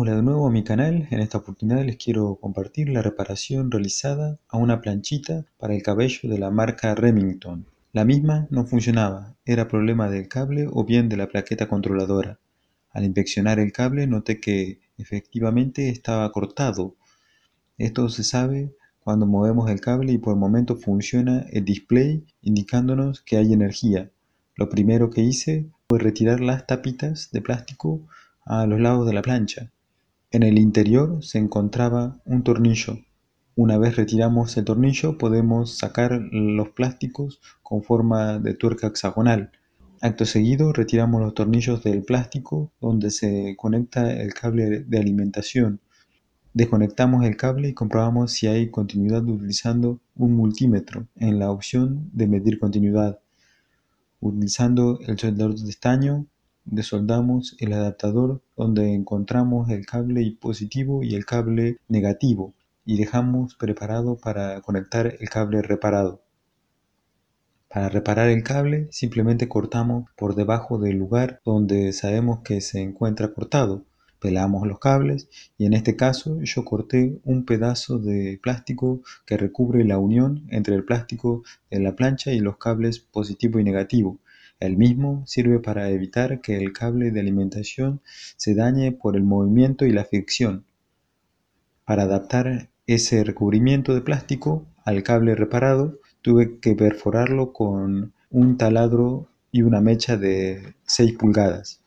Hola de nuevo a mi canal, en esta oportunidad les quiero compartir la reparación realizada a una planchita para el cabello de la marca Remington. La misma no funcionaba, era problema del cable o bien de la plaqueta controladora. Al inspeccionar el cable noté que efectivamente estaba cortado. Esto se sabe cuando movemos el cable y por el momento funciona el display indicándonos que hay energía. Lo primero que hice fue retirar las tapitas de plástico a los lados de la plancha. En el interior se encontraba un tornillo. Una vez retiramos el tornillo podemos sacar los plásticos con forma de tuerca hexagonal. Acto seguido retiramos los tornillos del plástico donde se conecta el cable de alimentación. Desconectamos el cable y comprobamos si hay continuidad utilizando un multímetro en la opción de medir continuidad. Utilizando el soldador de estaño desoldamos el adaptador donde encontramos el cable positivo y el cable negativo y dejamos preparado para conectar el cable reparado. Para reparar el cable simplemente cortamos por debajo del lugar donde sabemos que se encuentra cortado. Pelamos los cables y en este caso yo corté un pedazo de plástico que recubre la unión entre el plástico de la plancha y los cables positivo y negativo el mismo sirve para evitar que el cable de alimentación se dañe por el movimiento y la fricción. Para adaptar ese recubrimiento de plástico al cable reparado, tuve que perforarlo con un taladro y una mecha de 6 pulgadas.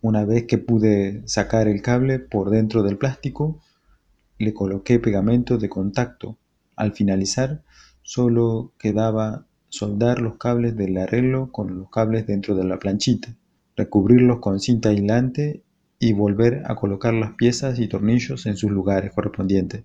Una vez que pude sacar el cable por dentro del plástico, le coloqué pegamento de contacto. Al finalizar, solo quedaba soldar los cables del arreglo con los cables dentro de la planchita, recubrirlos con cinta aislante y volver a colocar las piezas y tornillos en sus lugares correspondientes.